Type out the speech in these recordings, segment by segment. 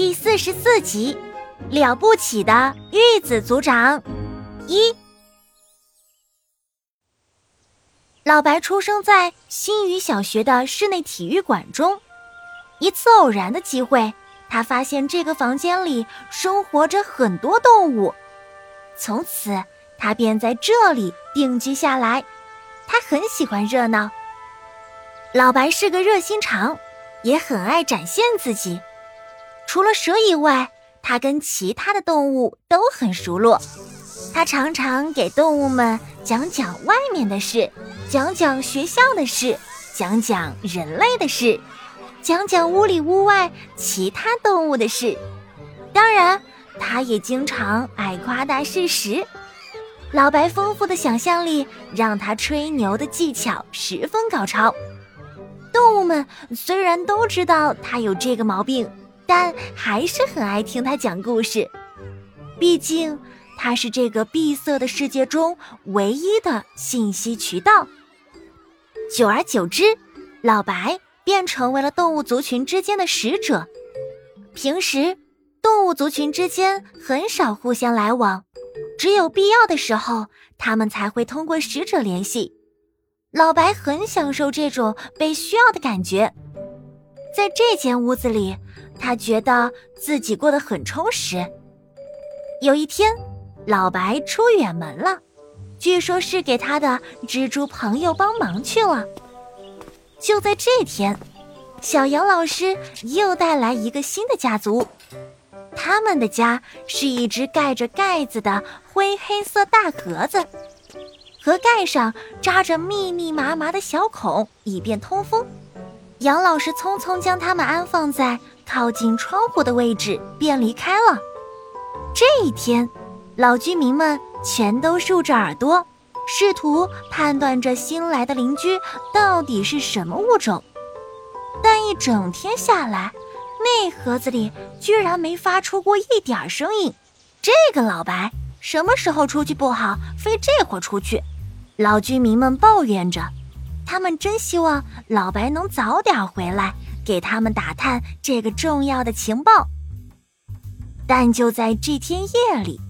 第四十四集，了不起的玉子组长一。老白出生在新余小学的室内体育馆中。一次偶然的机会，他发现这个房间里生活着很多动物。从此，他便在这里定居下来。他很喜欢热闹。老白是个热心肠，也很爱展现自己。除了蛇以外，他跟其他的动物都很熟络。他常常给动物们讲讲外面的事，讲讲学校的事，讲讲人类的事，讲讲屋里屋外其他动物的事。当然，他也经常爱夸大事实。老白丰富的想象力让他吹牛的技巧十分高超。动物们虽然都知道他有这个毛病。但还是很爱听他讲故事，毕竟他是这个闭塞的世界中唯一的信息渠道。久而久之，老白便成为了动物族群之间的使者。平时，动物族群之间很少互相来往，只有必要的时候，他们才会通过使者联系。老白很享受这种被需要的感觉，在这间屋子里。他觉得自己过得很充实。有一天，老白出远门了，据说是给他的蜘蛛朋友帮忙去了。就在这天，小杨老师又带来一个新的家族。他们的家是一只盖着盖子的灰黑色大盒子，盒盖上扎着密密麻麻的小孔，以便通风。杨老师匆匆将它们安放在。靠近窗户的位置，便离开了。这一天，老居民们全都竖着耳朵，试图判断这新来的邻居到底是什么物种。但一整天下来，那盒子里居然没发出过一点声音。这个老白什么时候出去不好，非这会儿出去。老居民们抱怨着，他们真希望老白能早点回来。给他们打探这个重要的情报，但就在这天夜里，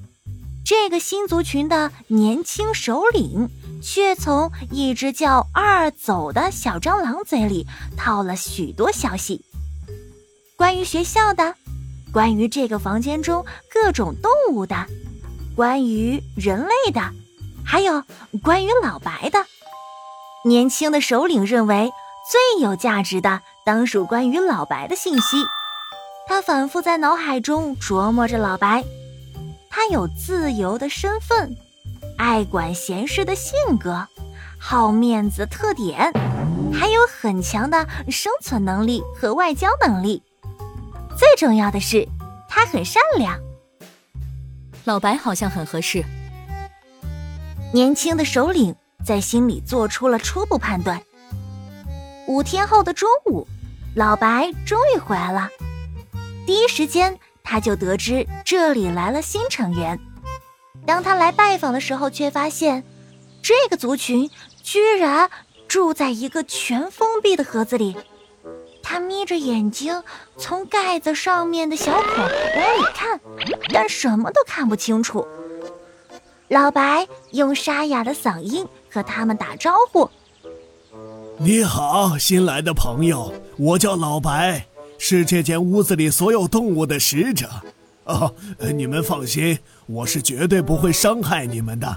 这个新族群的年轻首领却从一只叫二走的小蟑螂嘴里套了许多消息，关于学校的，关于这个房间中各种动物的，关于人类的，还有关于老白的。年轻的首领认为最有价值的。当属关于老白的信息，他反复在脑海中琢磨着老白。他有自由的身份，爱管闲事的性格，好面子特点，还有很强的生存能力和外交能力。最重要的是，他很善良。老白好像很合适。年轻的首领在心里做出了初步判断。五天后的中午，老白终于回来了。第一时间，他就得知这里来了新成员。当他来拜访的时候，却发现这个族群居然住在一个全封闭的盒子里。他眯着眼睛，从盖子上面的小孔往里看，但什么都看不清楚。老白用沙哑的嗓音和他们打招呼。你好，新来的朋友，我叫老白，是这间屋子里所有动物的使者。哦，你们放心，我是绝对不会伤害你们的。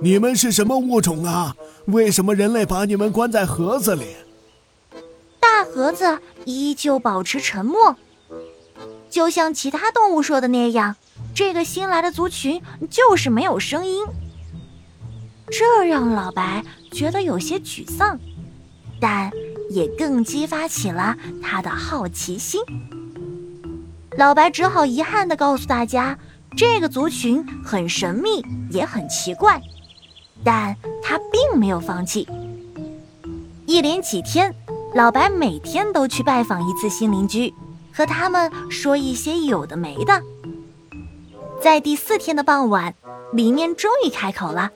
你们是什么物种啊？为什么人类把你们关在盒子里？大盒子依旧保持沉默，就像其他动物说的那样，这个新来的族群就是没有声音。这让老白觉得有些沮丧。但也更激发起了他的好奇心。老白只好遗憾地告诉大家，这个族群很神秘，也很奇怪。但他并没有放弃。一连几天，老白每天都去拜访一次新邻居，和他们说一些有的没的。在第四天的傍晚，里面终于开口了。